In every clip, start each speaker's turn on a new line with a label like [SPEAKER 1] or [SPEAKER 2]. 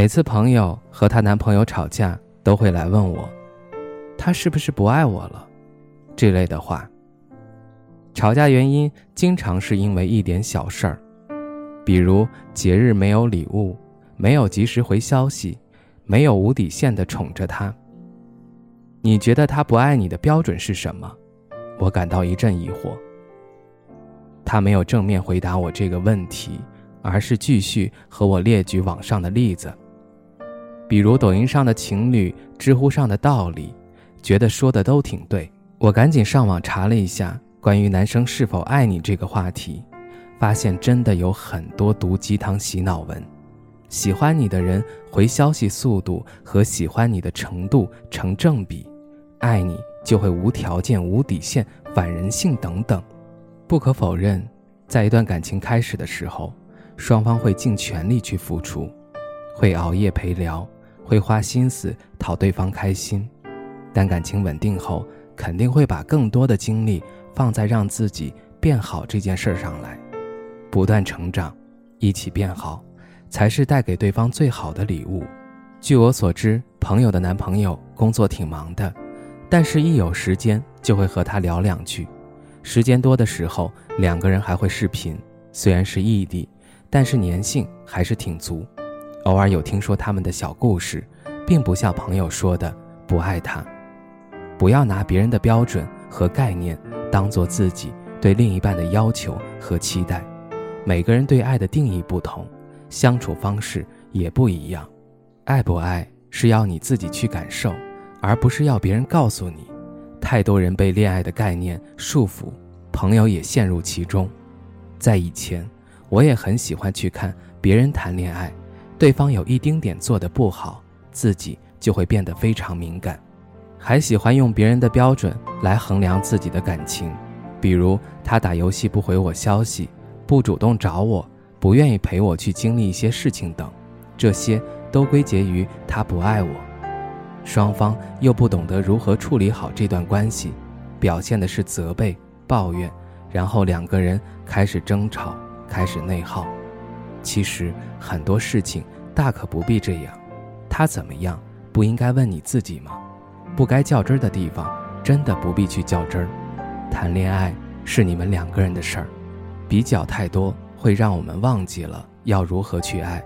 [SPEAKER 1] 每次朋友和她男朋友吵架，都会来问我，他是不是不爱我了？这类的话。吵架原因经常是因为一点小事儿，比如节日没有礼物，没有及时回消息，没有无底线的宠着他。你觉得他不爱你的标准是什么？我感到一阵疑惑。他没有正面回答我这个问题，而是继续和我列举网上的例子。比如抖音上的情侣，知乎上的道理，觉得说的都挺对。我赶紧上网查了一下关于男生是否爱你这个话题，发现真的有很多毒鸡汤洗脑文。喜欢你的人回消息速度和喜欢你的程度成正比，爱你就会无条件、无底线、反人性等等。不可否认，在一段感情开始的时候，双方会尽全力去付出，会熬夜陪聊。会花心思讨对方开心，但感情稳定后，肯定会把更多的精力放在让自己变好这件事上来，不断成长，一起变好，才是带给对方最好的礼物。据我所知，朋友的男朋友工作挺忙的，但是一有时间就会和他聊两句，时间多的时候，两个人还会视频，虽然是异地，但是粘性还是挺足。偶尔有听说他们的小故事，并不像朋友说的不爱他。不要拿别人的标准和概念当做自己对另一半的要求和期待。每个人对爱的定义不同，相处方式也不一样。爱不爱是要你自己去感受，而不是要别人告诉你。太多人被恋爱的概念束缚，朋友也陷入其中。在以前，我也很喜欢去看别人谈恋爱。对方有一丁点做的不好，自己就会变得非常敏感，还喜欢用别人的标准来衡量自己的感情，比如他打游戏不回我消息，不主动找我，不愿意陪我去经历一些事情等，这些都归结于他不爱我。双方又不懂得如何处理好这段关系，表现的是责备、抱怨，然后两个人开始争吵，开始内耗。其实很多事情大可不必这样，他怎么样不应该问你自己吗？不该较真儿的地方，真的不必去较真儿。谈恋爱是你们两个人的事儿，比较太多会让我们忘记了要如何去爱。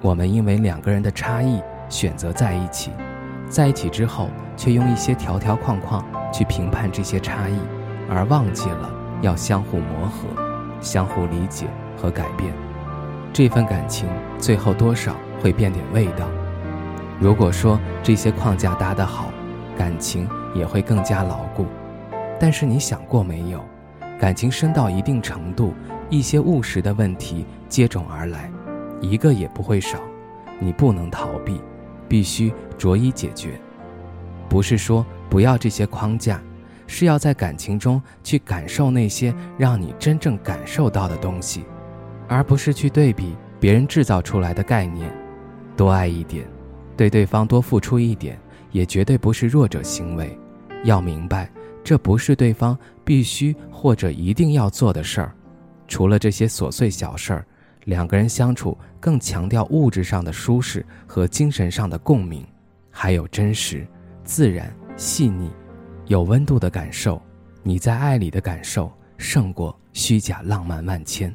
[SPEAKER 1] 我们因为两个人的差异选择在一起，在一起之后却用一些条条框框去评判这些差异，而忘记了要相互磨合、相互理解和改变。这份感情最后多少会变点味道。如果说这些框架搭得好，感情也会更加牢固。但是你想过没有，感情深到一定程度，一些务实的问题接踵而来，一个也不会少。你不能逃避，必须着一解决。不是说不要这些框架，是要在感情中去感受那些让你真正感受到的东西。而不是去对比别人制造出来的概念，多爱一点，对对方多付出一点，也绝对不是弱者行为。要明白，这不是对方必须或者一定要做的事儿。除了这些琐碎小事儿，两个人相处更强调物质上的舒适和精神上的共鸣，还有真实、自然、细腻、有温度的感受。你在爱里的感受，胜过虚假浪漫万千。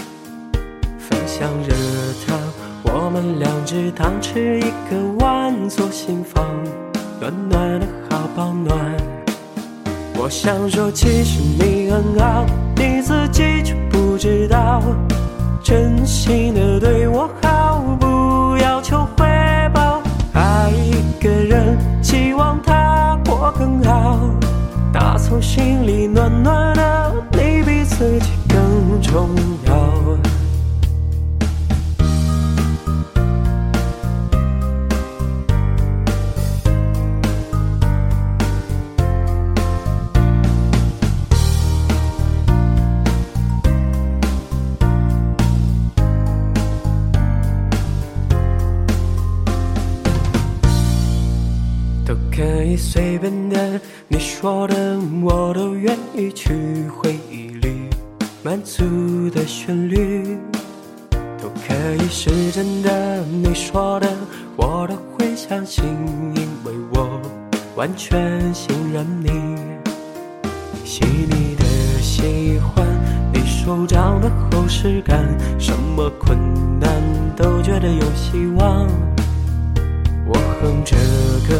[SPEAKER 2] 像热汤，我们两只汤匙一个碗，做心房，暖暖的好保暖。我想说，其实你很好，你自己却不知道，真心的对我好，不要求回报。爱一个人，希望他过更好，打从心里暖暖的，可以随便的，你说的我都愿意去回忆里满足的旋律，都可以是真的，你说的我都会相信，因为我完全信任你。细腻的喜欢，你手掌的厚实感，什么困难都觉得有希望。我哼着歌，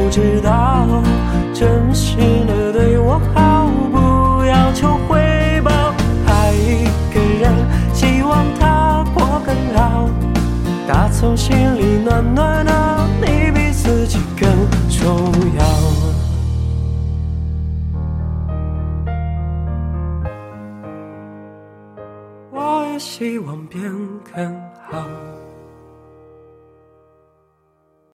[SPEAKER 2] 不知道，真心的对我好，不要求回报。爱一个人，希望他过更好，打从心里暖暖的，你比自己更重要。我也希望变更好。